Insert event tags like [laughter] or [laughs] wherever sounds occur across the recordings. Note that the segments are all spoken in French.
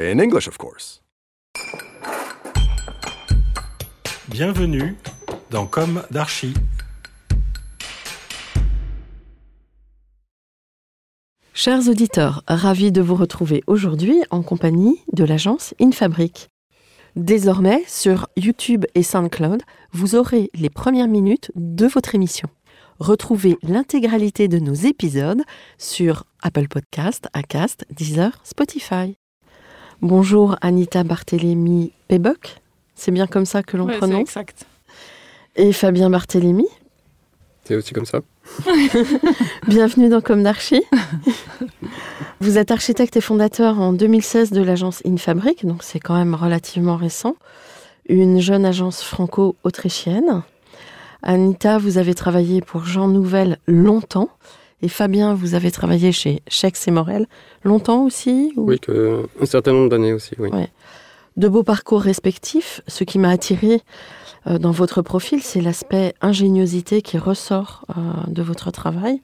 In English, of course. Bienvenue dans Comme d'Archi. Chers auditeurs, ravis de vous retrouver aujourd'hui en compagnie de l'agence InFabric. Désormais, sur YouTube et SoundCloud, vous aurez les premières minutes de votre émission. Retrouvez l'intégralité de nos épisodes sur Apple Podcast, Acast, Deezer, Spotify. Bonjour Anita Barthélémy Péboc, c'est bien comme ça que l'on Ouais, c'est prononce. exact. Et Fabien Barthélémy, C'est aussi comme ça. [laughs] Bienvenue dans Comme d'Archi. [laughs] Vous êtes architecte et fondateur en 2016 de l'agence InFabric, donc c'est quand même relativement récent. Une jeune agence franco-autrichienne. Anita, vous avez travaillé pour Jean Nouvel longtemps. Et Fabien, vous avez travaillé chez Chex et Morel longtemps aussi ou- Oui, que, un certain nombre d'années aussi, oui. Ouais. De beaux parcours respectifs. Ce qui m'a attiré euh, dans votre profil, c'est l'aspect ingéniosité qui ressort euh, de votre travail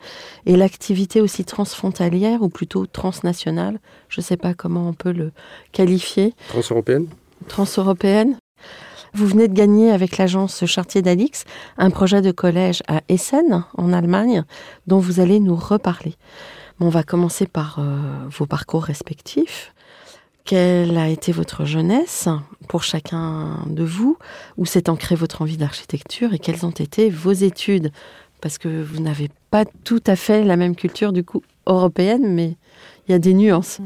et l'activité aussi transfrontalière ou plutôt transnationale. Je ne sais pas comment on peut le qualifier. Transeuropéenne Transeuropéenne. Vous venez de gagner avec l'agence Chartier d'Alix un projet de collège à Essen, en Allemagne, dont vous allez nous reparler. Bon, on va commencer par euh, vos parcours respectifs. Quelle a été votre jeunesse pour chacun de vous? Où s'est ancrée votre envie d'architecture et quelles ont été vos études? Parce que vous n'avez pas tout à fait la même culture du coup européenne, mais il y a des nuances.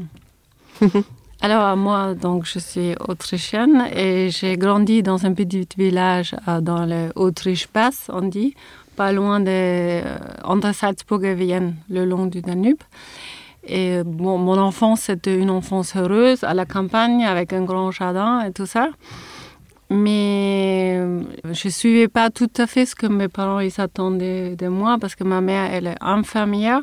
[laughs] Alors moi, donc je suis autrichienne et j'ai grandi dans un petit village euh, dans l'Autriche basse, on dit, pas loin de euh, entre Salzbourg et Vienne, le long du Danube. Et bon, mon enfance, c'était une enfance heureuse à la campagne avec un grand jardin et tout ça. Mais euh, je ne suivais pas tout à fait ce que mes parents ils attendaient de moi parce que ma mère, elle est infirmière.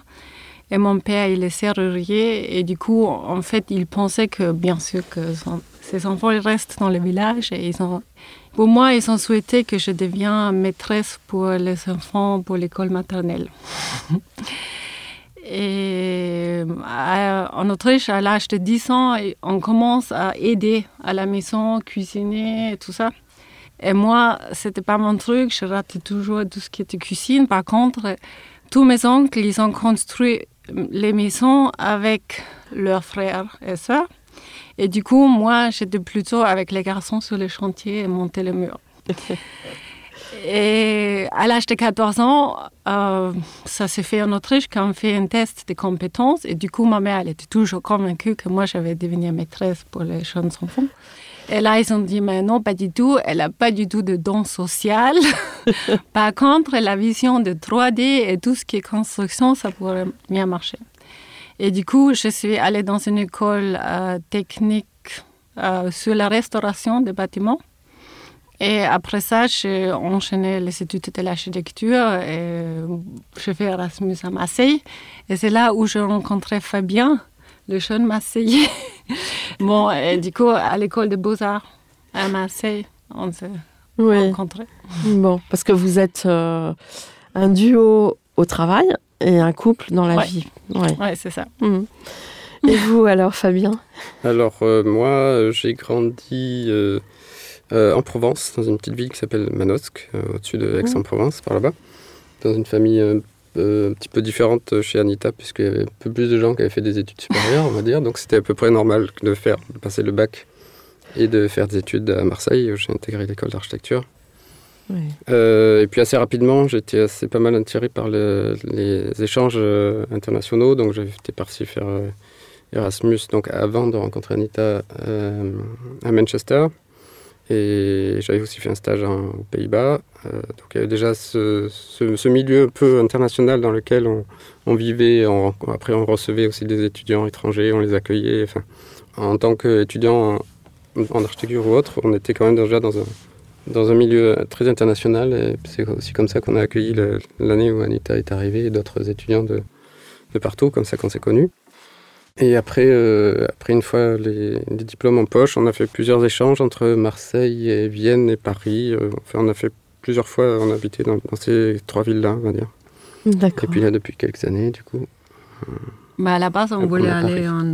Et mon père, il est serrurier. Et du coup, en fait, il pensait que, bien sûr, que son- ses enfants restent dans le village. Et ils ont, pour moi, ils ont souhaité que je devienne maîtresse pour les enfants, pour l'école maternelle. [laughs] et à- en Autriche, à l'âge de 10 ans, on commence à aider à la maison, cuisiner et tout ça. Et moi, c'était pas mon truc. Je ratais toujours tout ce qui était cuisine. Par contre, tous mes oncles, ils ont construit les maisons avec leurs frères et sœurs. Et du coup, moi, j'étais plutôt avec les garçons sur les chantiers et monter les murs. [laughs] Et à l'âge de 14 ans, euh, ça s'est fait en Autriche quand on fait un test de compétences. Et du coup, ma mère, elle était toujours convaincue que moi, je vais devenir maîtresse pour les jeunes enfants. Et là, ils ont dit, mais non, pas du tout. Elle n'a pas du tout de don social. [laughs] Par contre, la vision de 3D et tout ce qui est construction, ça pourrait bien marcher. Et du coup, je suis allée dans une école euh, technique euh, sur la restauration des bâtiments. Et après ça, j'ai enchaîné les études de l'architecture et j'ai fait Erasmus à Marseille. Et c'est là où j'ai rencontré Fabien, le jeune Marseillais. [laughs] bon, et du coup, à l'école des beaux-arts à Marseille, on s'est Oui. rencontrés. Bon, parce que vous êtes euh, un duo au travail et un couple dans la Ouais. vie. Ouais. Ouais, c'est ça. Mhm. Et [laughs] vous alors, Fabien? Alors, euh, moi, euh, j'ai grandi euh, euh, en Provence, dans une petite ville qui s'appelle Manosque, euh, au-dessus de Aix-en-Provence, par là-bas. Dans une famille euh, euh, un petit peu différente chez Anita, puisqu'il y avait un peu plus de gens qui avaient fait des études supérieures, on va dire. Donc c'était à peu près normal de faire, de passer le bac et de faire des études à Marseille. J'ai intégré l'école d'architecture. Oui. Euh, et puis assez rapidement, j'étais assez pas mal attiré par le- les échanges euh, internationaux. Donc j'étais parti faire euh, Erasmus donc avant de rencontrer Anita euh, à Manchester. Et j'avais aussi fait un stage en- aux Pays-Bas. Euh, donc il y avait déjà ce, milieu un peu international dans lequel on, vivait. Après, on recevait aussi des étudiants étrangers, on les accueillait. En tant qu'étudiant en, en architecture ou autre, on était quand même déjà dans un, milieu très international. C'est aussi comme ça qu'on a accueilli l'année où Anita est arrivée et d'autres étudiants de, partout, comme ça qu'on s'est connus. Et après, euh, après une fois les, diplômes en poche, on a fait plusieurs échanges entre Marseille et Vienne et Paris. Euh, Enfin, on a fait plusieurs fois, on a habité dans, dans ces trois villes-là, on va dire. Et D'accord. puis là, depuis quelques années, du coup. Mais à la base, on On voulait aller en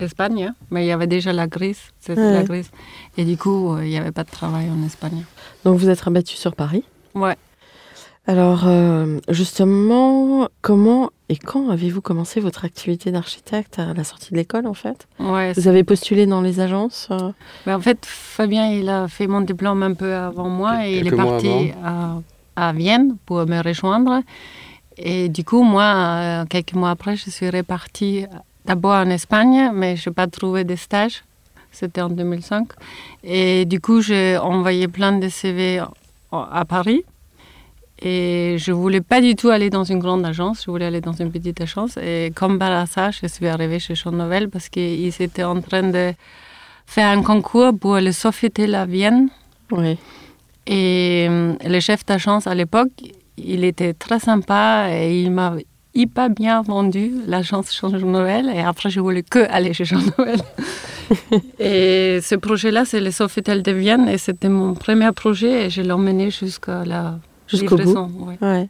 Espagne, hein, mais il y avait déjà la Grèce, c'était Ouais. la Grèce. Et du coup, euh, il n'y avait pas de travail en Espagne. Donc vous êtes rabattu sur Paris. Ouais. Alors euh, justement, comment et quand avez-vous commencé votre activité d'architecte à la sortie de l'école en fait? Ouais Vous avez postulé dans les agences euh, Mais en fait, Fabien, il a fait mon diplôme un peu avant moi et il est parti à, à Vienne pour me rejoindre. Et du coup, moi, euh, quelques mois après, je suis repartie d'abord en Espagne, mais je n'ai pas trouvé de stage. C'était en 2005. Et du coup, j'ai envoyé plein de CV à Paris. Et je voulais pas du tout aller dans une grande agence, je voulais aller dans une petite agence. Et comme par hasard, je suis arrivée chez Sean Novel parce qu'ils étaient en train de faire un concours pour le Sofitel à Vienne. Oui. Et euh, le chef d'agence à l'époque, il était très sympa et il m'a hyper bien vendu l'agence Jean Noël. Et après, je voulais que aller chez Jean Noël. [laughs] et ce projet-là, c'est le Sofitel de Vienne et c'était mon premier projet et je l'ai emmené jusqu'à la Jusqu'au bout. ouais. Ouais.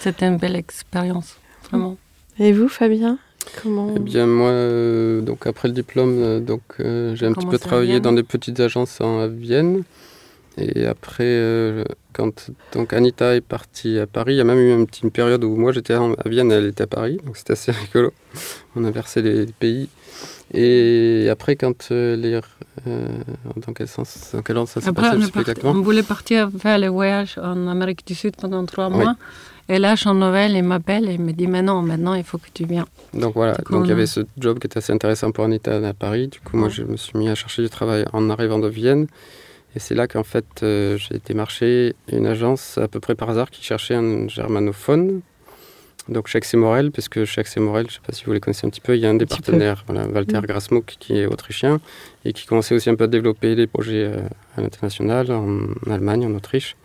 C'était une belle expérience, vraiment. Et vous, Fabien Comment Eh bien, moi, euh, donc après le diplôme, euh, donc euh, j'ai un petit peu travaillé dans des petites agences en, à Vienne. Et après, euh, quand donc Anita est partie à Paris, il y a même eu une petite période où moi j'étais à Vienne, elle était à Paris, donc c'était assez [laughs] rigolo. On inversait les, les pays. Et après, quand euh, les, euh, dans quel sens, dans quel ordre ça s'est passé, on, on voulait partir faire le voyage en Amérique du Sud pendant trois mois. Et là, Jean Noël, il m'appelle et il me dit Mais non, maintenant, il faut que tu viennes. Donc voilà, coup, donc il y avait ce job qui était assez intéressant pour Anita à Paris. Du coup, moi, je me suis mis à chercher du travail en arrivant de Vienne. Et c'est là qu'en fait, euh, j'ai été marcher une agence à peu près par hasard qui cherchait un germanophone. Donc chez Axel Morel, parce que chez Axel Morel, je ne sais pas si vous les connaissez un petit peu, il y a un des partenaires, voilà, Walter Mm. Grasmuck, qui est autrichien et qui commençait aussi un peu à développer les projets euh, à l'international, en Allemagne, en Autriche.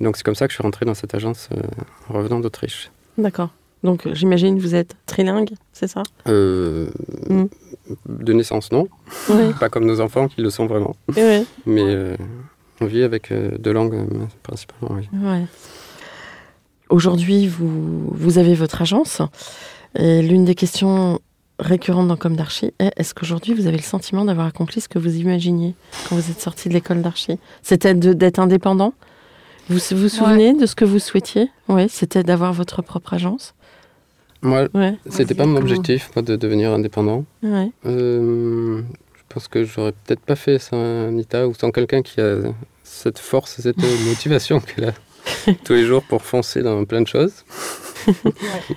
Et donc c'est comme ça que je suis rentré dans cette agence euh, en revenant d'Autriche. D'accord. Donc j'imagine vous êtes trilingue, c'est ça? Euh, Mm. De naissance, non. Oui. Pas comme nos enfants qui le sont vraiment. oui. Mais euh, on vit avec euh, deux langues euh, principalement, oui. Ouais. Aujourd'hui, vous, vous avez votre agence. Et l'une des questions récurrentes dans Comme d'Archi est est-ce qu'aujourd'hui vous avez le sentiment d'avoir accompli ce que vous imaginiez quand vous êtes sorti de l'école d'archi? C'était d'être indépendant? Vous vous vous souvenez de ce que vous souhaitiez? Oui, c'était d'avoir votre propre agence? Moi, Ouais, c'était pas mon objectif, moi, de devenir indépendant. ouais. Euh, je pense que j'aurais peut-être pas fait sans Anita ou sans quelqu'un qui a cette force, cette [laughs] motivation qu'elle a tous les jours pour foncer dans plein de choses.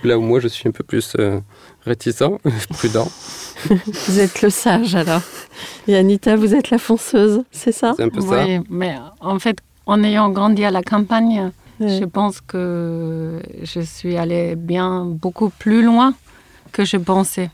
Là où moi, je suis un peu plus euh, réticent, [laughs] prudent. Vous êtes le sage alors. Et Anita, vous êtes la fonceuse, c'est ça? C'est un peu ça. Oui, mais en fait, en ayant grandi à la campagne, Ouais. je pense que je suis allée bien beaucoup plus loin que je pensais.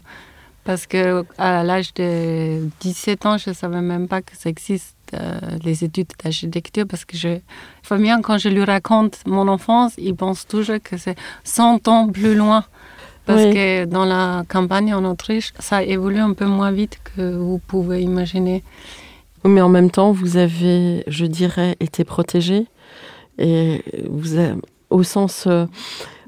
Parce que à l'âge de 17 ans, je ne savais même pas que ça existe, euh, les études d'architecture. Parce que je, Fabien, quand je lui raconte mon enfance, il pense toujours que c'est 100 ans plus loin. Parce Oui. que dans la campagne en Autriche, ça évolue un peu moins vite que vous pouvez imaginer. Mais en même temps, vous avez, je dirais, été protégé. Et vous avez- au sens euh,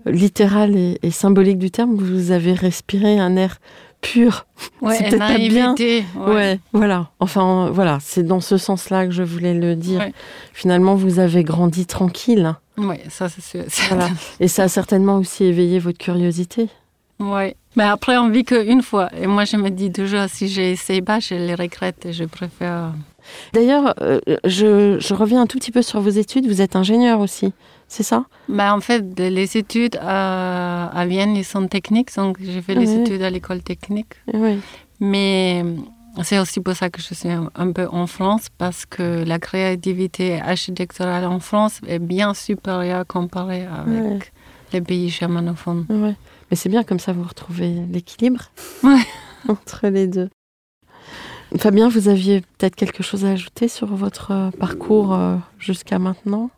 littéral et, et symbolique du terme, vous avez respiré un air pur. Ouais, [laughs] peut-être pas bien. naïveté, Ouais. voilà. Enfin, voilà, c'est dans ce sens-là que je voulais le dire. Ouais. Finalement, vous avez grandi tranquille. Oui, ça c'est sûr. Voilà. Et ça a certainement aussi éveillé votre curiosité. Oui. Mais après, on vit qu'une fois. Et moi, je me dis toujours, si j'ai essayé pas, je les regrette et je préfère. D'ailleurs, euh, je, je reviens un tout petit peu sur vos études. Vous êtes ingénieur aussi, c'est ça? Mais en fait, les études à, à Vienne, ils sont techniques. Donc, j'ai fait les Oui. études à l'école technique. Oui. Mais c'est aussi pour ça que je suis un, un peu en France, parce que la créativité architecturale en France est bien supérieure comparée avec Ouais. les pays germanophones. Ouais. Mais c'est bien comme ça, vous retrouvez l'équilibre Ouais. [laughs] entre les deux. Fabien, vous aviez peut-être quelque chose à ajouter sur votre euh, parcours euh, jusqu'à maintenant?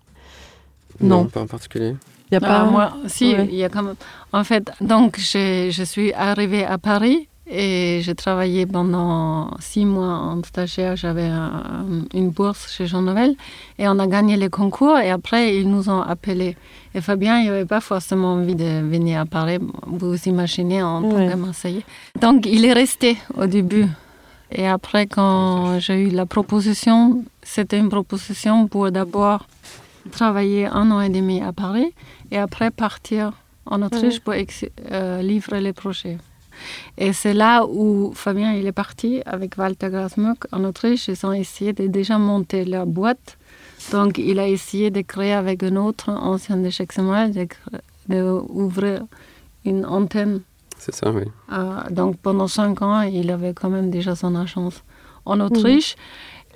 Non. pas en particulier. Il y a Ah, pas. moi, si, Ouais. il y a quand même. En fait, donc, je, je suis arrivée à Paris et j'ai travaillé pendant six mois en stagiaire. J'avais un- une bourse chez Jean Nouvel et on a gagné les concours et après, ils nous ont appelés. Et Fabien, il n'avait pas forcément envie de venir à Paris. Vous vous imaginez en tant Ouais. que Marseillais. Donc, il est resté au début. Et après, quand j'ai eu la proposition, c'était une proposition pour d'abord travailler un an et demi à Paris et après partir en Autriche pour ex- euh, livrer les projets. Et c'est là où Fabien il est parti avec Walter Grasmuck en Autriche. Ils ont essayé de déjà monter leur boîte. Donc il a essayé de créer avec un autre ancien de Chexemel, de, cr- de ouvrir une antenne C'est ça, oui. euh, donc pendant cinq ans, il avait quand même déjà son agence en Autriche.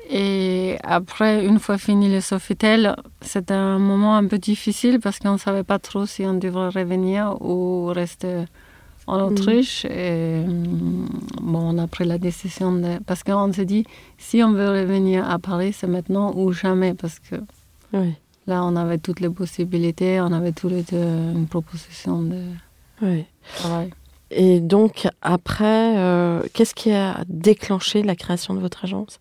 Et après, une fois fini le Sofitel, c'était un moment un peu difficile parce qu'on ne savait pas trop si on devrait revenir ou rester en Autriche. Et hum, bon, on a pris la décision de... Parce qu'on s'est dit, si on veut revenir à Paris, c'est maintenant ou jamais. Parce que Oui. là, on avait toutes les possibilités, on avait tous les deux une proposition de oui. travail. Et donc, après, euh, qu'est-ce qui a déclenché la création de votre agence?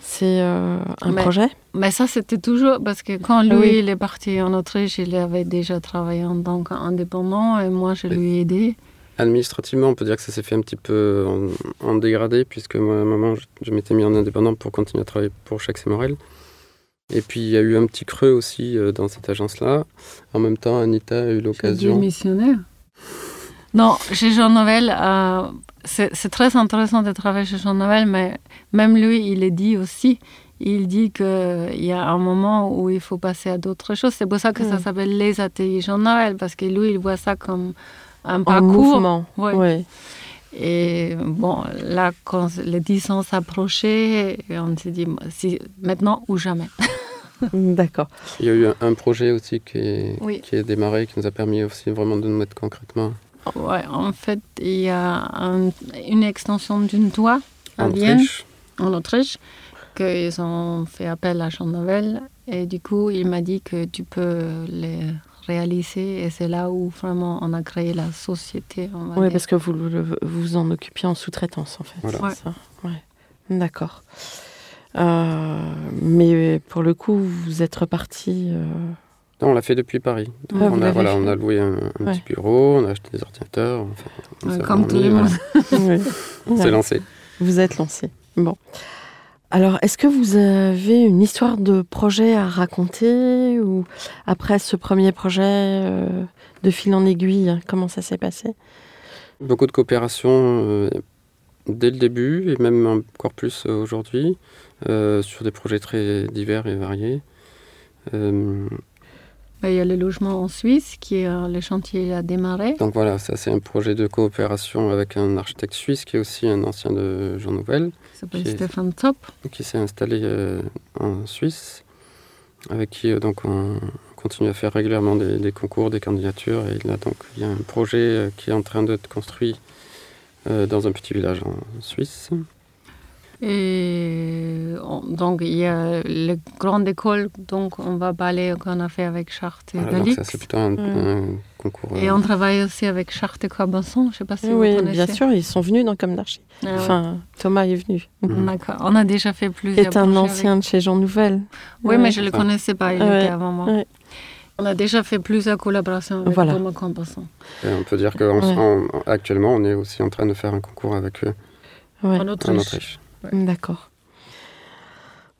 C'est euh, un Mais- projet? Mais ça, c'était toujours parce que quand lui, oui. il est parti en Autriche, il avait déjà travaillé en tant qu'indépendant et moi, je lui ai aidé. Administrativement, on peut dire que ça s'est fait un petit peu en, en dégradé, puisque moi, à un moment, je, je m'étais mis en indépendant pour continuer à travailler pour Chaque Morel. Et puis, il y a eu un petit creux aussi euh, dans cette agence-là. En même temps, Anita a eu l'occasion. missionnaire. Non, chez Jean Nouvel, euh, c'est très intéressant de travailler chez Jean Nouvel, mais même lui, il est dit aussi. Il dit qu'il y a un moment où il faut passer à d'autres choses. C'est pour ça que ça Mm. s'appelle les ateliers Jean Nouvel, parce que lui, il voit ça comme un En parcours. mouvement. Ouais. Ouais. Et bon, là, quand les 10 ans s'approchaient, on s'est dit, si, maintenant ou jamais. [laughs] D'accord. Il y a eu un, un projet aussi qui est, Oui. qui est démarré, qui nous a permis aussi vraiment de nous mettre concrètement Ouais, en fait, il y a un- une extension d'une toit à en Vienne, Autriche. en Autriche, qu'ils ont fait appel à Jean Nouvel. Et du coup, il m'a dit que tu peux les réaliser. Et c'est là où vraiment on a créé la société. Oui, parce que vous vous en occupiez en sous-traitance, en fait. Voilà. Ouais. ça? Ouais. D'accord. Euh, mais pour le coup, vous êtes reparti. euh, Non, on l'a fait depuis Paris. Donc Ah, on, a, l'avez voilà, fait. on a loué un, un Ouais. petit bureau, on a acheté des ordinateurs. enfin, comme tout le voilà, monde. [laughs] oui. On s'est lancé. Vous êtes lancé. Bon. Alors, est-ce que vous avez une histoire de projet à raconter ou après ce premier projet euh, de fil en aiguille, comment ça s'est passé? Beaucoup de coopération euh, dès le début et même encore plus aujourd'hui euh, sur des projets très divers et variés. Ben, Il y a le logement en Suisse, qui est euh, le chantier a démarré. donc voilà, ça c'est un projet de coopération avec un architecte suisse qui est aussi un ancien de Jean Nouvel, Il s'appelle Stéphane Top. qui s'est installé euh, en Suisse, avec qui euh, donc on continue à faire régulièrement des, des concours, des candidatures. Et là donc il y a un projet qui est en train d'être construit dans un petit village en Suisse. Et on- donc, il y a les grandes écoles, donc on va parler qu'on a fait avec Charte et Galix. ça c'est plutôt un, Mm. un concours. Et euh, on travaille aussi avec Charte et Corbeson, je ne sais pas si vous Oui, connaissez. bien sûr, ils sont venus dans Comme d'Archie. Ah ouais. Enfin, Thomas est venu. Mhm. D'accord. On a déjà fait plusieurs est un ancien de chez Jean Nouvel. Oui, Ouais. mais je ne le connaissais pas, il Ouais. était avant moi. Ouais. On a déjà fait plusieurs collaborations avec Voilà. Thomas et on peut dire qu'actuellement on est aussi en train de faire un concours avec eux Ouais. En en Autriche. D'accord.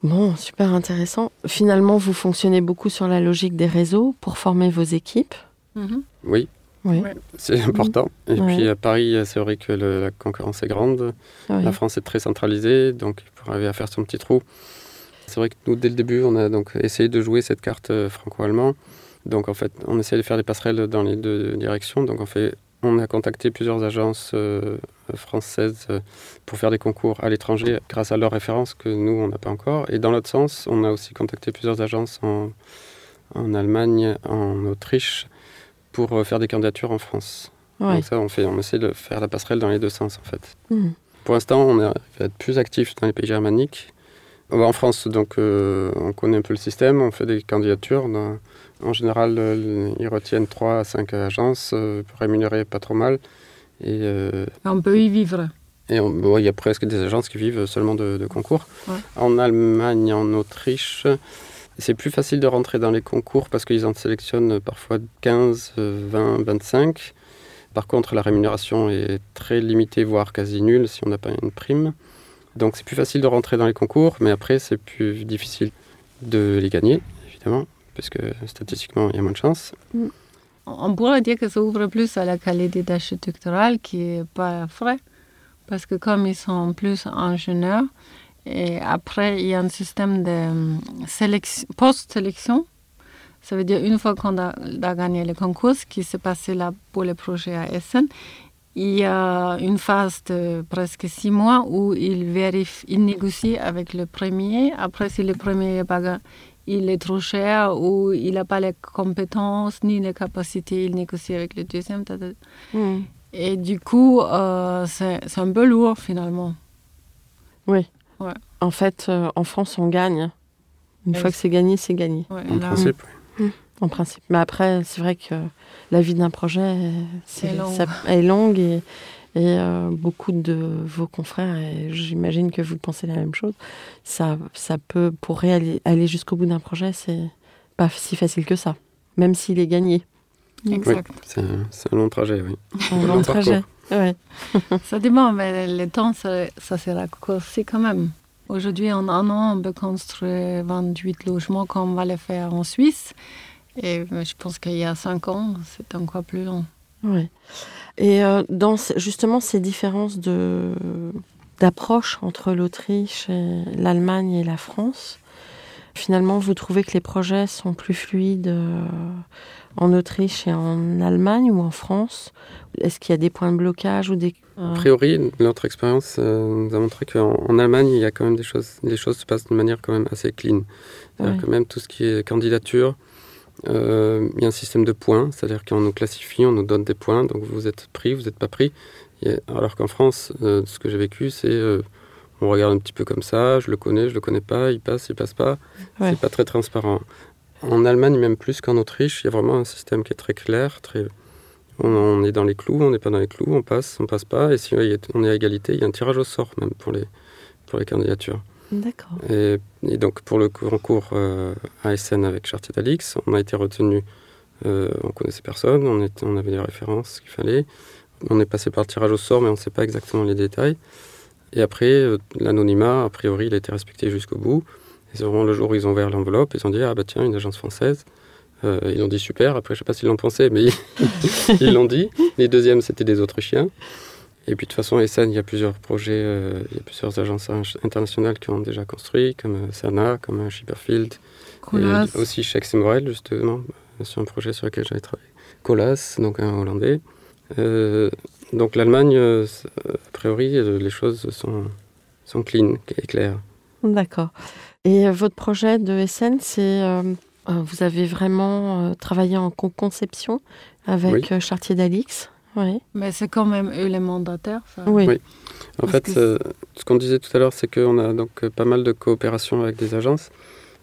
Bon, super intéressant. Finalement, vous fonctionnez beaucoup sur la logique des réseaux pour former vos équipes. Mhm. Oui, Oui. Ouais. c'est important. Et Ouais. puis à Paris, c'est vrai que le- la concurrence est grande. La France est très centralisée, donc pour arriver à faire son petit trou. C'est vrai que nous, dès le début, on a donc essayé de jouer cette carte euh, franco-allemand. Donc en fait, on essaie de faire des passerelles dans les deux directions. Donc on fait, on a contacté plusieurs agences euh, françaises euh, pour faire des concours à l'étranger grâce à leurs références que nous, on n'a pas encore. Et dans l'autre sens, on a aussi contacté plusieurs agences en, en Allemagne, en Autriche, pour euh, faire des candidatures en France. Ouais. Donc ça, on, fait, on essaie de faire la passerelle dans les deux sens en fait. Mhm. Pour l'instant, on est arrivé à être plus actif dans les pays germaniques. En France, donc, euh, on connaît un peu le système, on fait des candidatures. dans- en général, euh, ils retiennent 3 à 5 agences, euh, rémunérées pas trop mal. Et, euh, On peut y vivre. et on- bon, il y a presque des agences qui vivent seulement de, de concours. Ouais. En Allemagne, en Autriche, c'est plus facile de rentrer dans les concours parce qu'ils en sélectionnent parfois 15, euh, 20, 25. Par contre, la rémunération est très limitée, voire quasi nulle si on n'a pas une prime. Donc c'est plus facile de rentrer dans les concours, mais après c'est plus difficile de les gagner, évidemment, parce que statistiquement il y a moins de chances. On pourrait dire que ça ouvre plus à la qualité d'architectural qui n'est pas vrai. Parce que comme ils sont plus ingénieurs, et après il y a un système de sélection- post-sélection. Ça veut dire une fois qu'on a, gagné le concours, qui s'est passé là pour le projet à Essen, il y a une phase de presque six mois où ils vérifient, ils négocient avec le premier. Après, si le premier il est trop cher ou il n'a pas les compétences ni les capacités, il négocie avec le deuxième. ta, ta. Mhm. Et du coup, euh, c'est c'est un peu lourd finalement. Oui. Ouais. En fait, euh, en France, on gagne. Une Ouais, fois que c'est gagné, c'est gagné, Ouais, En là, principe, en principe. Mais après, c'est vrai que la vie d'un projet ça- est longue et, et euh, beaucoup de vos confrères, et j'imagine que vous pensez la même chose, ça, ça peut, pour aller jusqu'au bout d'un projet, c'est pas si facile que ça, même s'il est gagné. Exact. c'est un, c'est un long trajet, oui. Un long long trajet. Ouais. [laughs] Ça dépend, mais le temps, ça, ça se raccourcit quand même. Aujourd'hui, en un an, on peut construire 28 logements comme on va le faire en Suisse. Et euh, je pense qu'il y a 5 ans, c'est encore plus long. Ouais. Et euh, dans justement ces différences de d'approche entre l'Autriche, et l'Allemagne et la France, finalement, vous trouvez que les projets sont plus fluides euh, en Autriche et en Allemagne ou en France? Est-ce qu'il y a des points de blocage ou des euh, A priori, notre expérience nous a montré qu'en en Allemagne, il y a quand même des choses, les choses se passent d'une manière quand même assez clean. Ouais. que même tout ce qui est candidature, euh, il y a un système de points, c'est-à-dire qu'on nous classifie, on nous donne des points, donc vous êtes pris, vous n'êtes pas pris. Et alors qu'en France, euh, ce que j'ai vécu, c'est euh, on regarde un petit peu comme ça, je le connais, je le connais pas, il passe, il passe pas. Ouais. C'est pas très transparent. En Allemagne, même plus qu'en Autriche, il y a vraiment un système qui est très clair, très on, on est dans les clous, on n'est pas dans les clous, on passe, on passe pas. Et si on est à égalité, il y a un tirage au sort même pour les, pour les candidatures. D'accord. Et, donc pour le concours euh, ASN avec Chartier d'Alix, on a été retenu, euh, on connaissait personne, on, avait les références qu'il fallait. On est passé par le tirage au sort, mais on ne sait pas exactement les détails. Et après, euh, l'anonymat, a priori, il a été respecté jusqu'au bout. Et c'est vraiment le jour où ils ont ouvert l'enveloppe, ils ont dit Ah bah tiens, une agence française. Euh, ils ont dit super, après je sais pas s'ils l'ont pensé, mais [laughs] ils l'ont dit. Les deuxièmes, c'était des Autrichiens. Et puis de toute façon, Essen, il y a plusieurs projets, euh, il y a plusieurs agences in- internationales qui ont déjà construit, comme euh, Sana, comme euh, Shipperfield, Colas. et aussi chez Morel, justement, sur un projet sur lequel j'avais travaillé. Colas, donc un Hollandais. Euh, donc l'Allemagne, euh, a priori, les choses sont, sont clean et claires. D'accord. Et votre projet de SN, c'est vous avez vraiment travaillé en co- conception avec Oui. Chartier d'Alix? Oui. Mais c'est quand même eux les mandataires. ça. Oui. Oui. En Parce fait, que euh, ce qu'on disait tout à l'heure, c'est qu'on a donc euh, pas mal de coopérations avec des agences.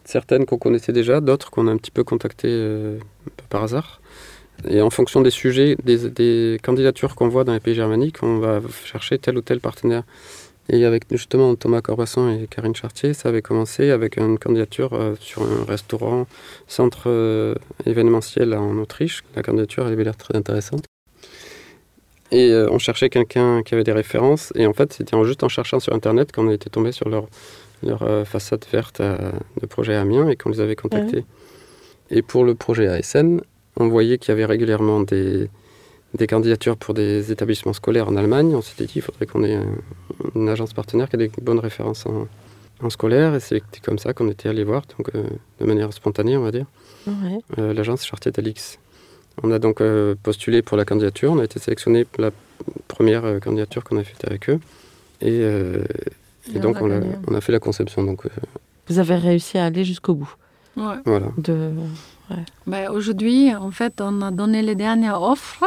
Certaines qu'on connaissait déjà, d'autres qu'on a un petit peu contactées euh, un peu par hasard. Et en fonction des sujets, des, des candidatures qu'on voit dans les pays germaniques, on va chercher tel ou tel partenaire. Et avec justement Thomas Corbasson et Karine Chartier, ça avait commencé avec une candidature euh, sur un restaurant, centre euh, événementiel en Autriche. La candidature elle avait l'air très intéressante. Et euh, on cherchait quelqu'un qui avait des références. Et en fait, c'était en- juste en cherchant sur Internet qu'on été tombé sur leur, leur euh, façade verte à- de projet Amiens et qu'on les avait contactés. Et pour le projet ASN, on voyait qu'il y avait régulièrement des, des candidatures pour des établissements scolaires en Allemagne. On s'était dit qu'il faudrait qu'on ait un- une agence partenaire qui a des bonnes références en, en scolaire. Et c'est comme ça qu'on était allé voir, donc euh, de manière spontanée, on va dire, Ouais. euh, l'agence Chartier d'Alix. On a donc euh, postulé pour la candidature. On a été sélectionné pour la première euh, candidature qu'on a faite avec eux. Et, euh, et Et donc, on a on a, gagné. on a fait la conception. Donc, euh, Vous avez réussi à aller jusqu'au bout. Ouais. voilà. De... Ben, Aujourd'hui, en fait, on a donné les dernières offres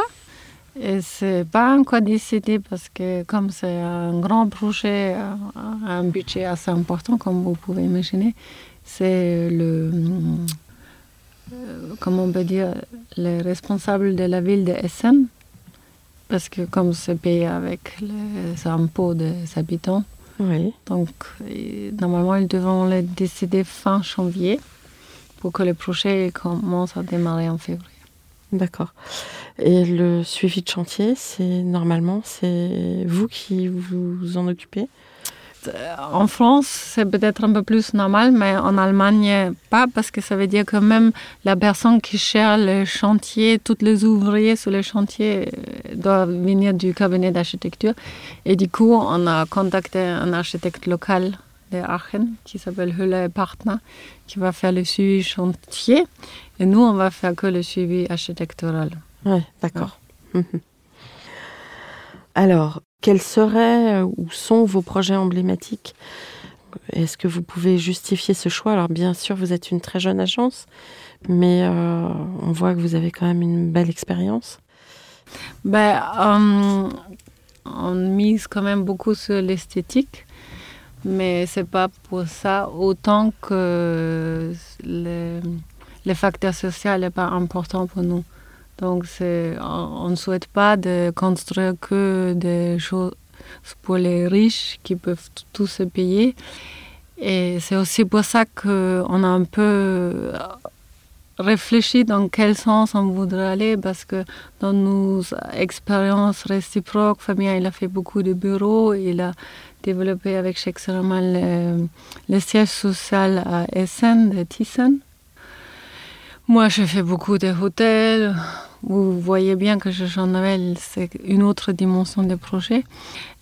et c'est pas encore décidé parce que comme c'est un grand projet, un budget assez important, comme vous pouvez imaginer, c'est le, comment on peut dire, les responsables de la ville de Essen, parce que comme c'est payé avec les impôts des habitants, Oui. donc normalement ils devront le décider fin janvier pour que le projet commence à démarrer en février. D'accord. Et le suivi de chantier, c'est normalement, c'est vous qui vous en occupez? Euh, En France, c'est peut-être un peu plus normal, mais en Allemagne, pas, parce que ça veut dire que même la personne qui gère le chantier, tous les ouvriers sur le chantier euh, doivent venir du cabinet d'architecture. Et du coup, on a contacté un architecte local de Aachen qui s'appelle Höller et Partner, qui va faire le suivi chantier. Et nous, on va faire que le suivi architectural. Oui, d'accord. Mhm. Alors, quels seraient euh, ou sont vos projets emblématiques? Est-ce que vous pouvez justifier ce choix? Alors, bien sûr, vous êtes une très jeune agence, mais euh, on voit que vous avez quand même une belle expérience. Ben, euh, on mise quand même beaucoup sur l'esthétique, mais c'est pas pour ça autant que le, le facteur social n'est pas important pour nous. Donc, on ne souhaite pas de construire que des choses pour les riches qui peuvent tout se payer. Et c'est aussi pour ça qu'on a un peu réfléchi dans quel sens on voudrait aller, parce que dans nos expériences réciproques, Fabien il a fait beaucoup de bureaux, il a développé avec Shakespeare le, le siège social à Essen, de Thyssen. Moi, j'ai fait beaucoup de hôtels. Vous voyez bien que je avais, c'est une autre dimension des projets.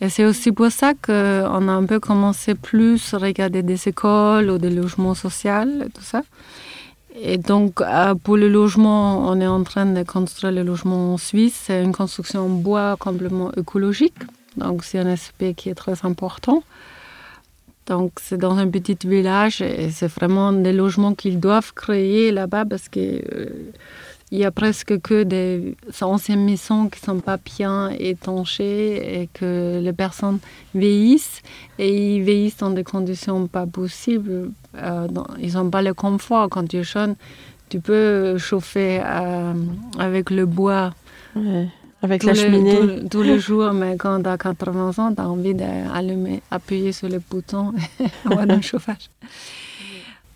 Et c'est aussi pour ça qu'on a un peu commencé plus à regarder des écoles ou des logements sociaux et tout ça. Et donc, euh, pour le logement, on est en train de construire le logement suisse. C'est une construction en bois complètement écologique. Donc, c'est un aspect qui est très important. Donc, c'est dans un petit village et c'est vraiment des logements qu'ils doivent créer là-bas parce que euh, y a presque que des anciennes maisons qui sont pas bien étanchées et que les personnes vieillissent et ils vieillissent dans des conditions pas possibles. Euh, ils n'ont pas le confort. Quand tu es jeune, tu peux chauffer euh, avec le bois. Avec la cheminée. les- tous les jours, mais quand tu as 80 ans, tu as envie d'allumer, appuyer sur les boutons [laughs] et avoir un chauffage.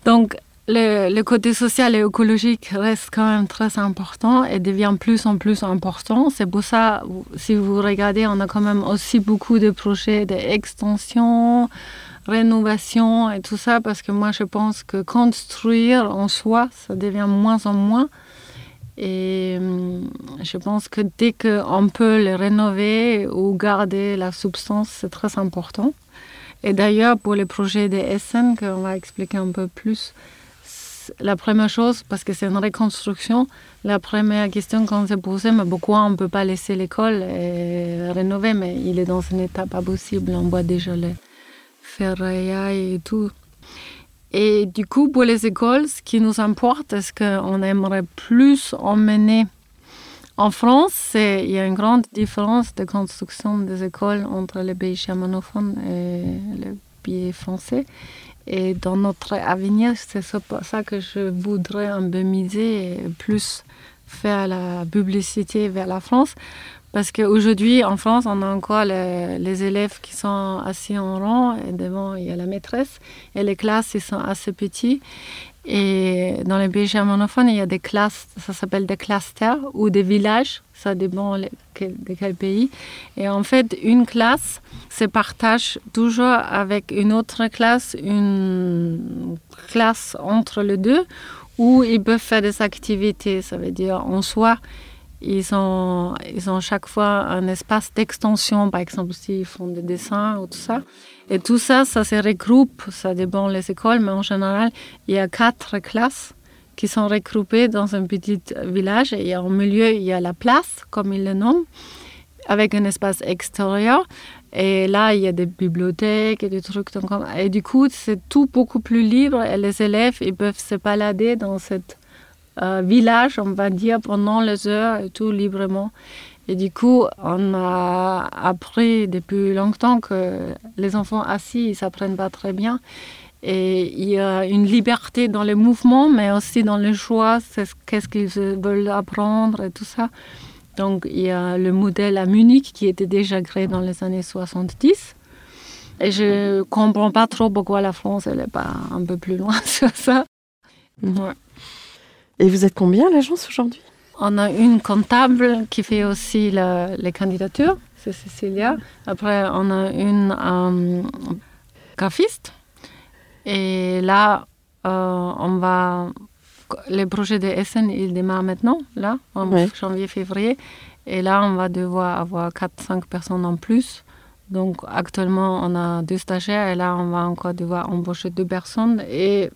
Donc, le, le côté social et écologique reste quand même très important et devient plus en plus important. C'est pour ça, si vous regardez, on a quand même aussi beaucoup de projets d'extension, rénovation et tout ça, parce que moi, je pense que construire en soi, ça devient moins en moins. Et hum, je pense que dès qu'on peut le rénover ou garder la substance, c'est très important. Et d'ailleurs, pour les projets des SN, qu'on va expliquer un peu plus, la première chose, parce que c'est une reconstruction, la première question qu'on s'est posée, mais pourquoi on ne peut pas laisser l'école et rénover? Mais il est dans un état pas possible, on voit déjà les ferrailles et tout. Et du coup, pour les écoles, ce qui nous importe, c'est qu'on aimerait plus emmener en France, c'est- il y a une grande différence de construction des écoles entre les pays germanophones et les pays français. Et dans notre avenir, c'est ça que je voudrais un peu miser et plus faire la publicité vers la France. Parce qu'aujourd'hui, en France, on a encore les, élèves qui sont assis en rang et devant, il y a la maîtresse. Et les classes, ils sont assez petits. Et dans les pays germanophones, il y a des classes, ça s'appelle des clusters ou des villages, ça dépend de quel pays. Et en fait, une classe se partage toujours avec une autre classe, une classe entre les deux, où ils peuvent faire des activités. Ça veut dire, en soi, ils ont, ils ont chaque fois un espace d'extension, par exemple, s'ils font des dessins ou tout ça. Et tout ça, ça se regroupe, ça dépend des écoles, mais en général, il y a quatre classes qui sont regroupées dans un petit village. Et au milieu, il y a la place, comme ils le nomment, avec un espace extérieur. Et là, il y a des bibliothèques et des trucs. Et du coup, c'est tout beaucoup plus libre. Et les élèves, ils peuvent se balader dans ce euh, village, on va dire, pendant les heures et tout librement. Et du coup, on a appris depuis longtemps que les enfants assis, ils s'apprennent pas très bien. Et il y a une liberté dans les mouvements, mais aussi dans les choix, qu'est-ce qu'ils veulent apprendre et tout ça. Donc, il y a le modèle à Munich qui était déjà créé dans les années 70. Et je comprends pas trop pourquoi la France, elle n'est pas un peu plus loin [laughs] sur ça. Et vous êtes combien l'agence aujourd'hui? On a une comptable qui fait aussi les candidatures, c'est Cécilia. Après, on a une euh, graphiste. Et là, euh, on va. Le projet de SN, il démarre maintenant, là, en janvier-février. Et là, on va devoir avoir 4-5 personnes en plus. Donc, actuellement, on a deux stagiaires et là, on va encore devoir embaucher deux personnes et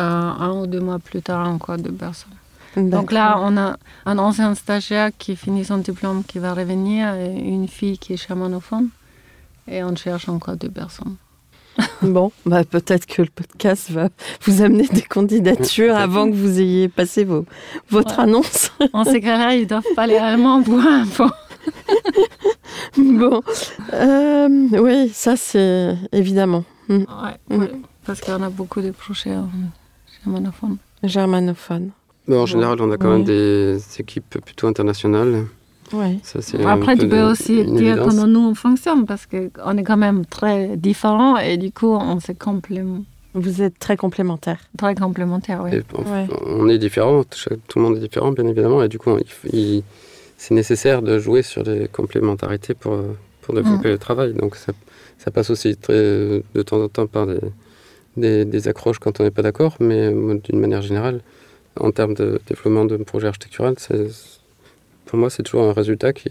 un ou deux mois plus tard, encore deux personnes. Donc là, on a un ancien stagiaire qui finit son diplôme qui va revenir et une fille qui est chamanophone. Et on cherche encore deux personnes. [laughs] Bon, bah peut-être que le podcast va vous amener des candidatures avant que vous ayez passé vos, votre annonce. En ces cas-là, ils doivent parler allemand pour info. bon, euh, oui, ça c'est évidemment. Mm. Ouais, mm. parce qu'on a beaucoup de projets Mais en général, on a quand même des équipes plutôt internationales. Ça, Après, tu peux aussi dire comment nous on fonctionne parce qu'on est quand même très différents et du coup, on se complémente. Vous êtes très complémentaires. Très complémentaires, oui. On, est différents, tout, le monde est différent, bien évidemment, et du coup, c'est nécessaire de jouer sur les complémentarités pour, pour développer mm. le travail. Donc, ça, ça passe aussi très, de temps en temps par des, des, accroches quand on n'est pas d'accord, mais d'une manière générale, en termes de développement de projet architectural, pour moi, c'est toujours un résultat qui,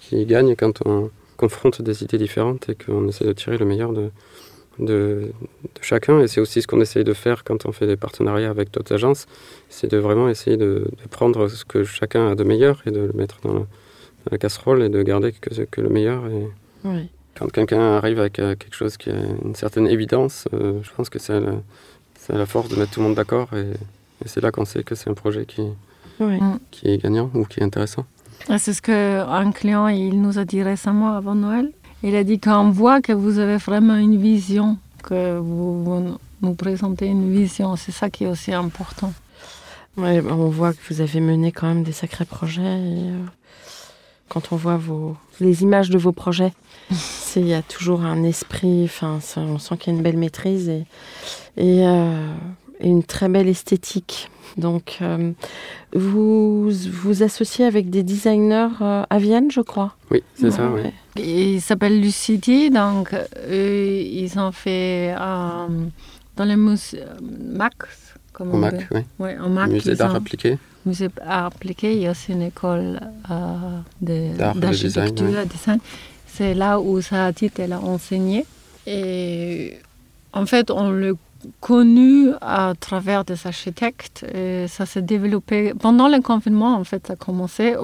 qui, gagne quand on confronte des idées différentes et qu'on essaie de tirer le meilleur de, chacun. Et c'est aussi ce qu'on essaye de faire quand on fait des partenariats avec d'autres agences, c'est de vraiment essayer de, prendre ce que chacun a de meilleur et de le mettre dans la, casserole et de garder que, que le meilleur. Et Quand quelqu'un arrive avec euh, quelque chose qui a une certaine évidence, euh, je pense que c'est la, la force de mettre tout le monde d'accord. Et, et c'est là qu'on sait que c'est un projet qui, mm. qui est gagnant ou qui est intéressant. C'est ce qu'un client il nous a dit récemment avant Noël. Il a dit qu'on voit que vous avez vraiment une vision, que vous, nous présentez une vision. C'est ça qui est aussi important. Ouais, on voit que vous avez mené quand même des sacrés projets. Euh, quand on voit vos, les images de vos projets, [laughs] il y a toujours un esprit, enfin, on sent qu'il y a une belle maîtrise et, et euh, une très belle esthétique. Donc, euh, vous vous associez avec des designers euh, à Vienne, je crois. Oui, c'est ça. Oui. Ils s'appellent Lucidi, donc eux, ils ont fait euh, dans le musée Max. Comme au MAC, oui. Ouais, au MAC. Musée d'art appliqué. Musée d'art appliqué, il y a aussi une école d'architecture, de, design. C'est là où Sahatit, elle a enseigné. Et en fait, on le connu à travers des architectes. Et ça s'est développé pendant le confinement, en fait, ça a commencé.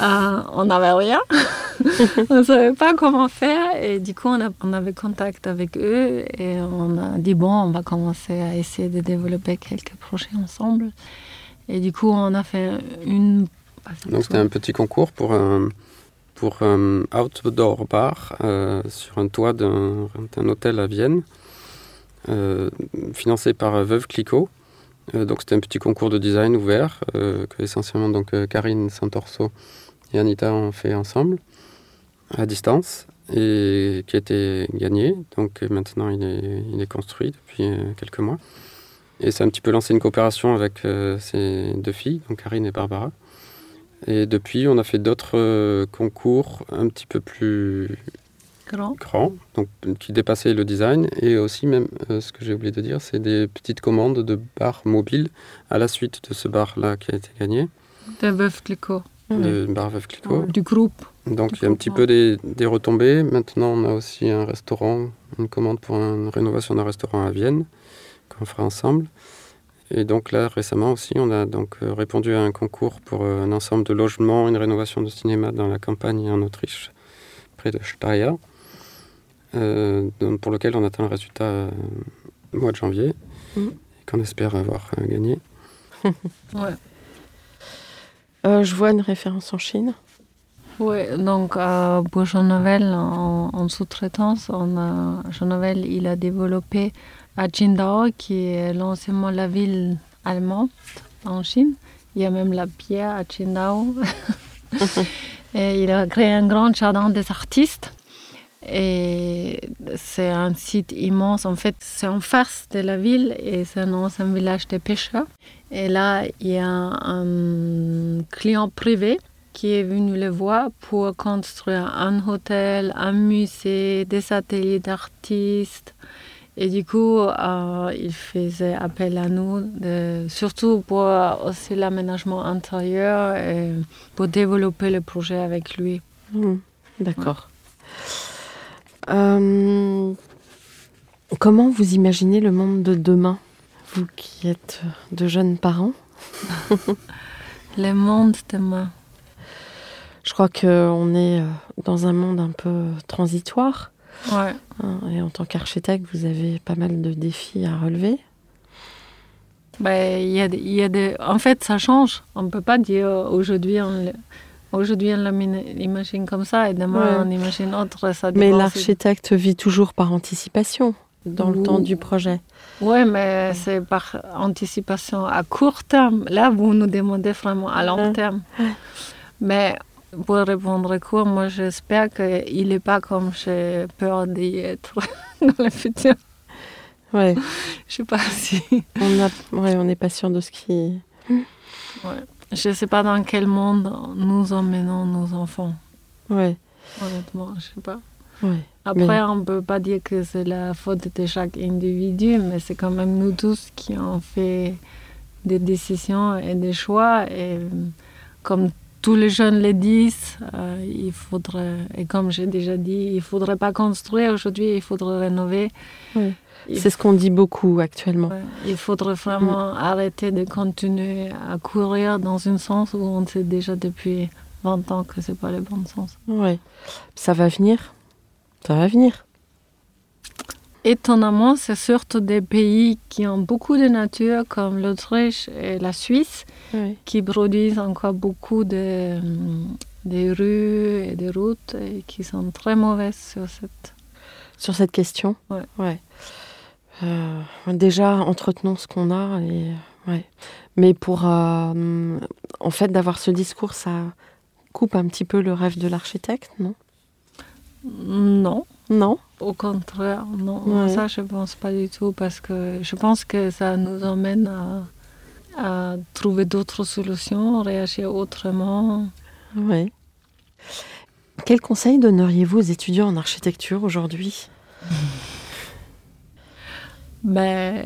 Euh, on n'avait rien, [laughs] on ne savait pas comment faire et du coup on, a, on, avait contact avec eux et on a dit bon on va commencer à essayer de développer quelques projets ensemble et du coup on a fait une... Donc c'était un petit concours pour un, pour un outdoor bar euh, sur un toit d'un hôtel à Vienne. Euh, financé par Veuve Clicquot. Donc c'était un petit concours de design ouvert que essentiellement donc Karine Santorso et Anita ont fait ensemble à distance et qui a été gagné. Donc maintenant il est, il est construit depuis quelques mois. Et c'est un petit peu lancé une coopération avec euh, ces deux filles, donc Karine et Barbara. Et depuis, on a fait d'autres euh, concours un petit peu plus Grand. grands, donc qui dépassaient le design. Et aussi, même, euh, ce que j'ai oublié de dire, c'est des petites commandes de bars mobiles à la suite de ce bar-là qui a été gagné, De Veuve Clicquot. Le bar Veuve Clicquot. Du groupe. Donc Du il y a un petit peu des, des retombées. Maintenant, on a aussi un restaurant, une commande pour une rénovation d'un restaurant à Vienne qu'on fera ensemble. Et donc là, récemment aussi, on a donc euh, répondu à un concours pour euh, un ensemble de logements, une rénovation de cinéma dans la campagne en Autriche, près de Steyr, euh, pour lequel on attend le résultat euh, au mois de janvier, Mhm. et qu'on espère avoir euh, gagné. [laughs] [laughs] Ouais. Euh, je vois une référence en Chine. Oui, donc euh, pour Jean Nouvel, en, en sous-traitance, Jean Nouvel, il a développé à Qingdao, qui est l'anciennement la ville allemande en Chine. Il y a même la pierre à Qingdao. [laughs] Et il a créé un grand jardin des artistes. Et c'est un site immense. En fait, c'est en face de la ville et c'est un ancien village de pêcheurs. Et là, il y a un client privé qui est venu le voir pour construire un hôtel, un musée, des ateliers d'artistes. Et du coup, euh, il faisait appel à nous, de- surtout pour aussi l'aménagement intérieur et pour développer le projet avec lui. Hmm, D'accord. Euh, comment vous imaginez le monde de demain, vous qui êtes de jeunes parents [laughs] Le monde demain. Je crois qu'on est euh, dans un monde un peu transitoire. Ouais. hein, et en tant qu'architecte, vous avez pas mal de défis à relever. Il y a, y a des... En fait, ça change. On ne peut pas dire euh, aujourd'hui on Aujourd'hui, on l'imagine comme ça et demain, Ouais. on imagine autre. Ça Mais l'architecte vit toujours par anticipation dans le temps du projet. Oui, mais c'est par anticipation à court terme. Là, vous nous demandez vraiment à long Ouais. terme. Mais pour répondre court, moi, j'espère qu'il n'est pas comme j'ai peur d'y être [laughs] dans le futur. Ouais, [laughs] Je sais pas [laughs] si... on a, ouais, on n'est pas sûr de ce qui. Je sais pas dans quel monde nous emmenons nos enfants. Ouais, Honnêtement, je sais pas. Après, Mais- on peut pas dire que c'est la faute de chaque individu, mais c'est quand même nous tous qui avons fait des décisions et des choix. Et comme tous les jeunes le disent, euh, il faudrait, et comme j'ai déjà dit, il faudrait pas construire aujourd'hui, il faudrait rénover. C'est ce qu'on dit beaucoup actuellement. Ouais, Il faudrait vraiment arrêter de continuer à courir dans un sens où on sait déjà depuis 20 ans que c'est pas le bon sens. Ouais. Ça va venir? Ça va venir. Étonnamment, c'est surtout des pays qui ont beaucoup de nature, comme l'Autriche et la Suisse, qui produisent encore beaucoup de, des rues et des routes et qui sont très mauvaises sur cette. Sur cette question. Ouais. Ouais. Euh, déjà, entretenons ce qu'on a. Et, ouais. Mais pour. euh, en fait, d'avoir ce discours, ça coupe un petit peu le rêve de l'architecte, non? Non, Non au contraire, non. Ouais. Ça, je pense pas du tout parce que je pense que ça nous emmène à, à trouver d'autres solutions, réagir autrement. Ouais. Quel conseil donneriez-vous aux étudiants en architecture aujourd'hui? Mais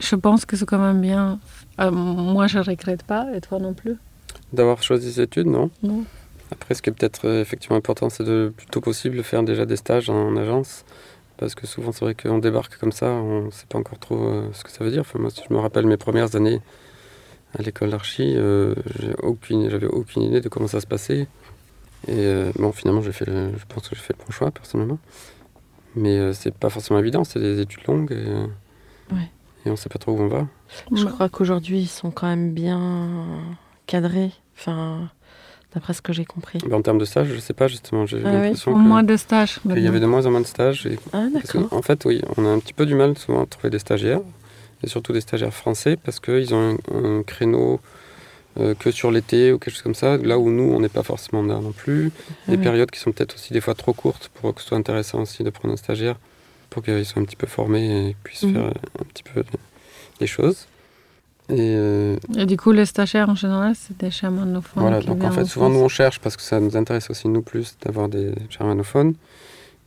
je pense que c'est quand même bien. Euh, moi, je regrette pas, et toi non plus? D'avoir choisi ces études, non? Non. Après, ce qui est peut-être euh, effectivement important, c'est de le plus tôt possible faire déjà des stages en agence. Parce que souvent, c'est vrai qu'on débarque comme ça, on ne sait pas encore trop euh, ce que ça veut dire. Enfin, moi, si je me rappelle mes premières années à l'école d'archi, euh, aucune, j'avais aucune idée de comment ça se passait. Et euh, bon, finalement, j'ai fait le- je pense que j'ai fait le bon choix, personnellement. Mais euh, c'est pas forcément évident, c'est des études longues et, Ouais. et on sait pas trop où on va. Je crois qu'aujourd'hui, ils sont quand même bien cadrés. Enfin, d'après ce que j'ai compris. Ben, en termes de stage, je sais pas justement, j'ai Ah oui l'impression Au que- moins de stages. qu'il y avait de moins en moins de stages. Et Ah, que, en fait, oui, on a un petit peu du mal souvent à trouver des stagiaires, et surtout des stagiaires français, parce qu'ils ont un, un créneau euh, que sur l'été ou quelque chose comme ça, là où nous, on n'est pas forcément là non plus. Des Ouais. périodes qui sont peut-être aussi des fois trop courtes pour que ce soit intéressant aussi de prendre un stagiaire, pour qu'il soit un petit peu formé et puisse Mhm. faire un petit peu les choses. Et, euh, Et du coup, les stagiaires en général, c'est des germanophones. voilà, donc en fait, souvent France. nous on cherche parce que ça nous intéresse aussi nous plus d'avoir des germanophones.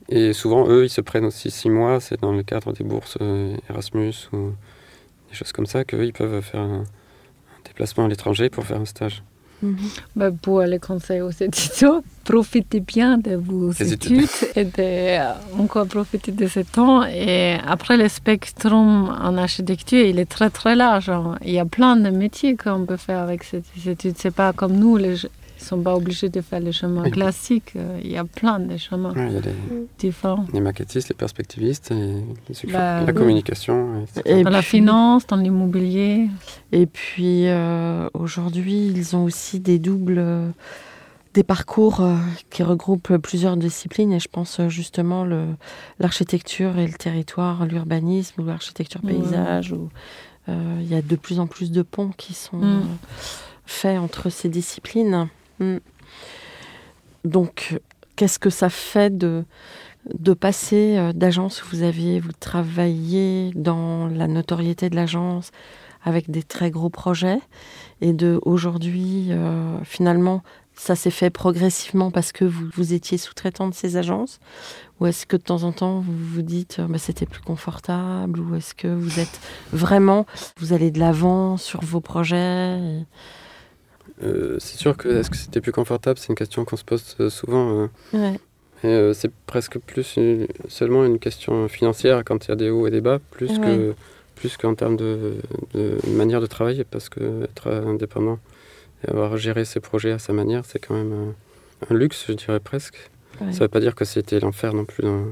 Et souvent eux, ils se prennent aussi six mois, c'est dans le cadre des bourses euh, Erasmus ou des choses comme ça qu'eux, ils peuvent faire un, un déplacement à l'étranger pour faire un stage. Bah, pour les conseils aux étudiants, [laughs] profitez bien de vos Les études, études. et de euh, encore profiter de ce temps. Et après, le spectre en architecture, il est très très large. Il y a plein de métiers qu'on peut faire avec ces ces études. C'est pas comme nous, les, ils sont pas obligés de faire les chemins Oui. classiques. Euh, Il y a plein de chemins Ouais, Il y a les, différents. les maquettistes, les perspectivistes, et les succès- Bah, la oui. communication. Et Dans la finance, dans l'immobilier. Et puis euh, aujourd'hui, ils ont aussi des doubles, euh, des parcours euh, qui regroupent plusieurs disciplines. Et je pense justement le l'architecture et le territoire, l'urbanisme ou l'architecture Ouais. paysage. Où, euh, il y a de plus en plus de ponts qui sont Mm. euh, faits entre ces disciplines. Mm. Donc, qu'est-ce que ça fait de passer euh, d'agence où vous aviez vous travaillez dans la notoriété de l'agence avec des très gros projets et de aujourd'hui euh, finalement ça s'est fait progressivement parce que vous, vous étiez sous-traitant de ces agences? Ou est-ce que de temps en temps vous vous dites euh, bah, c'était plus confortable? Ou est-ce que vous êtes vraiment vous allez de l'avant sur vos projets et- Euh, c'est sûr que est-ce que c'était plus confortable? C'est une question qu'on se pose euh, souvent. euh, Ouais. et c'est presque plus une- seulement une question financière quand il y a des hauts et des bas, plus Ouais. que plus qu'en termes de, de manière de travailler, parce que être indépendant et avoir géré ses projets à sa manière, c'est quand même un luxe, je dirais presque. Ouais. Ça ne veut pas dire que c'était l'enfer non plus [laughs] dans,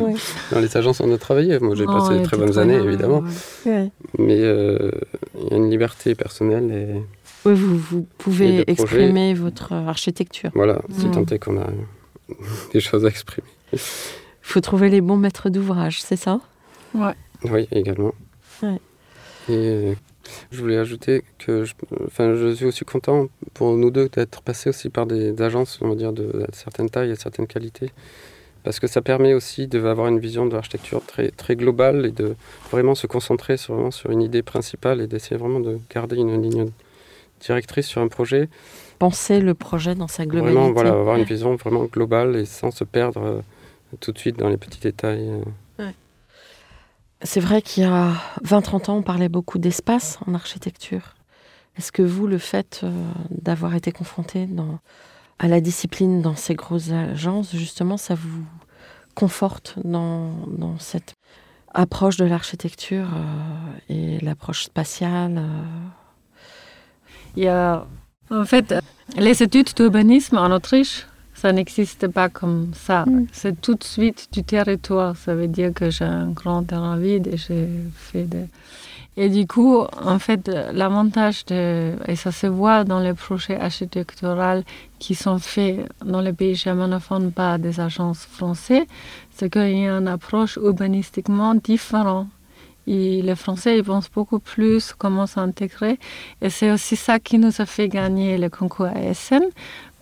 Ouais. dans les agences où on a travaillé. Moi, j'ai passé de très bonnes années, évidemment. Mais euh, il y a une liberté personnelle et Oui, vous, pouvez exprimer votre architecture. voilà, si tant est qu'on a [laughs] des choses à exprimer. Il faut trouver les bons maîtres d'ouvrage, c'est ça? Oui, également. Ouais. Et je voulais ajouter que je, enfin, je suis aussi content pour nous deux d'être passés aussi par des, agences, on va dire, de, de certaines tailles et de certaines qualités. Parce que ça permet aussi d'avoir une vision de l'architecture très, très globale et de vraiment se concentrer sur, vraiment sur une idée principale et d'essayer vraiment de garder une ligne directrice sur un projet. Penser le projet dans sa globalité. Vraiment, voilà, avoir une vision vraiment globale et sans se perdre euh, tout de suite dans les petits détails. euh. C'est vrai qu'il y a 20-30 ans, on parlait beaucoup d'espace en architecture. Est-ce que vous, le fait euh, d'avoir été confronté dans, à la discipline dans ces grosses agences, justement, ça vous conforte dans, dans cette approche de l'architecture euh, et l'approche spatiale euh, Il y a, en fait, les études d'urbanisme en Autriche, ça n'existe pas comme ça. Mm. C'est tout de suite du territoire. Ça veut dire que j'ai un grand terrain vide et j'ai fait des... Et du coup, en fait, l'avantage de... Et ça se voit dans les projets architecturaux qui sont faits dans les pays germanophones par des agences françaises, c'est qu'il y a une approche urbanistiquement différente. Les Français, ils pensent beaucoup plus comment s'intégrer. Et c'est aussi ça qui nous a fait gagner le concours ASN.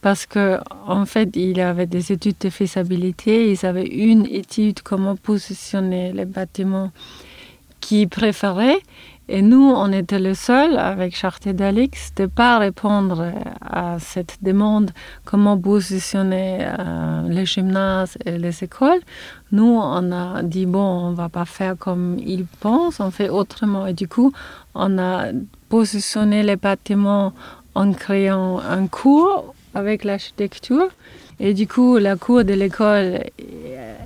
Parce que, en fait, il y avait des études de faisabilité. Ils avaient une étude comment positionner les bâtiments qu'ils préféraient. Et nous, on était le seul, avec Chartier d'Alix, de ne pas répondre à cette demande, comment positionner euh, les gymnases et les écoles. Nous, on a dit, bon, on ne va pas faire comme ils pensent, on fait autrement. Et du coup, on a positionné les bâtiments en créant un cours avec l'architecture. Et du coup, la cour de l'école,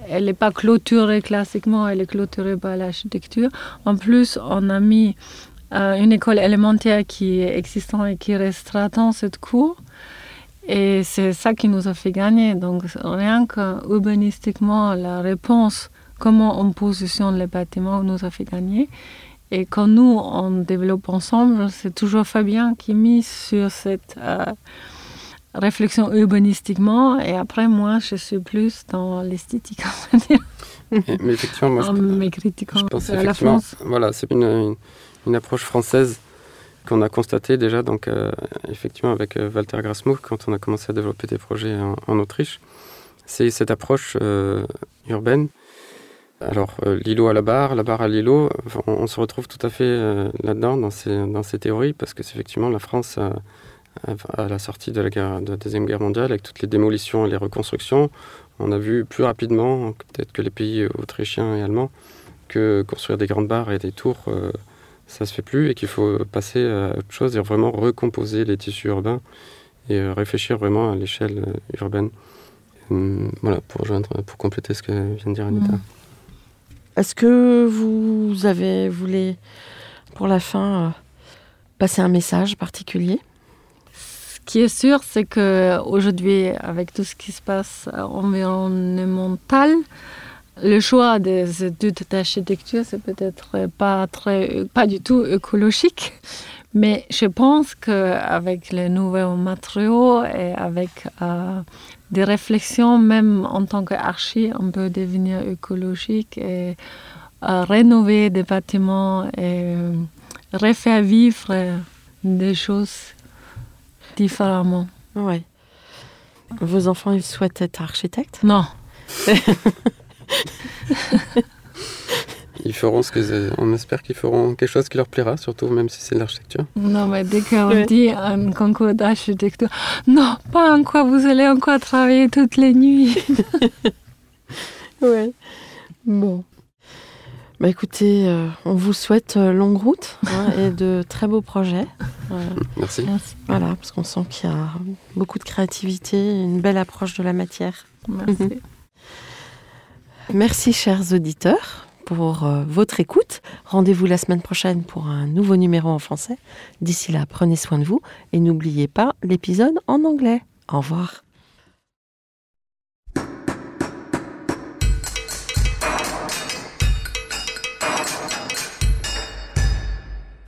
elle n'est pas clôturée classiquement, elle est clôturée par l'architecture. En plus, on a mis euh, une école élémentaire qui est existante et qui restera dans cette cour. Et c'est ça qui nous a fait gagner. Donc, rien qu'urbanistiquement, la réponse, comment on positionne les bâtiments, nous a fait gagner. Et quand nous, on développe ensemble, c'est toujours Fabien qui mise sur cette euh, réflexion urbanistiquement. Et après, moi, je suis plus dans l'esthétique, on va dire, Et- mais effectivement, moi, je, [laughs] en me critiquant je pense à la effectivement, France. voilà, c'est une, une, une approche française qu'on a constatée déjà, donc euh, effectivement avec euh, Walter Grasmuch, quand on a commencé à développer des projets en, en Autriche, c'est cette approche euh, urbaine Alors, euh, l'îlot à la barre, la barre à l'îlot, on, on se retrouve tout à fait euh, là-dedans, dans ces, dans ces théories, parce que c'est effectivement la France, a- à la sortie de la, Deuxième Guerre mondiale, avec toutes les démolitions et les reconstructions, on a vu plus rapidement, peut-être que les pays autrichiens et allemands, que construire des grandes barres et des tours, euh, ça se fait plus, et qu'il faut passer à autre chose et vraiment recomposer les tissus urbains et euh, réfléchir vraiment à l'échelle euh, urbaine. Hum, voilà, pour, rejoindre, pour compléter ce que vient de dire Anita. Est-ce que vous avez voulu, pour la fin, euh, passer un message particulier? Qui est sûr, c'est que aujourd'hui, avec tout ce qui se passe environnemental, le choix des études d'architecture, c'est peut-être pas très, pas du tout écologique, mais je pense qu'avec les nouveaux matériaux et avec euh, des réflexions, même en tant qu'archi, on peut devenir écologique et euh, rénover des bâtiments et euh, refaire vivre euh, des choses différemment. Oui. Vos enfants, ils souhaitent être architectes? Non, Ils feront ce que on espère qu'ils feront quelque chose qui leur plaira, surtout même si c'est de l'architecture. non, mais dès qu'on Ouais. dit un concours d'architecture, non, pas encore, vous allez encore travailler toutes les nuits. [laughs] Oui. Bon. Bah écoutez, euh, on vous souhaite euh, longue route hein, [laughs] et de très beaux projets. Euh, Merci. Merci. voilà, parce qu'on sent qu'il y a beaucoup de créativité et une belle approche de la matière. Merci. [laughs] Merci chers auditeurs pour euh, votre écoute. Rendez-vous la semaine prochaine pour un nouveau numéro en français. D'ici là, prenez soin de vous et n'oubliez pas l'épisode en anglais. Au revoir.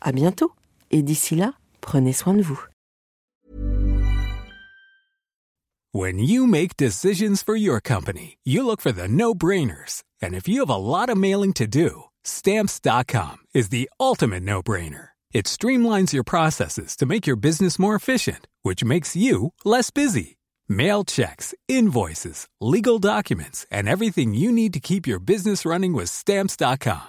À bientôt, et d'ici là, prenez soin de vous. When you make decisions for your company, you look for the no brainers. And if you have a lot of mailing to do, stamps.com is the ultimate no brainer. It streamlines your processes to make your business more efficient, which makes you less busy. Mail checks, invoices, legal documents, and everything you need to keep your business running with stamps.com.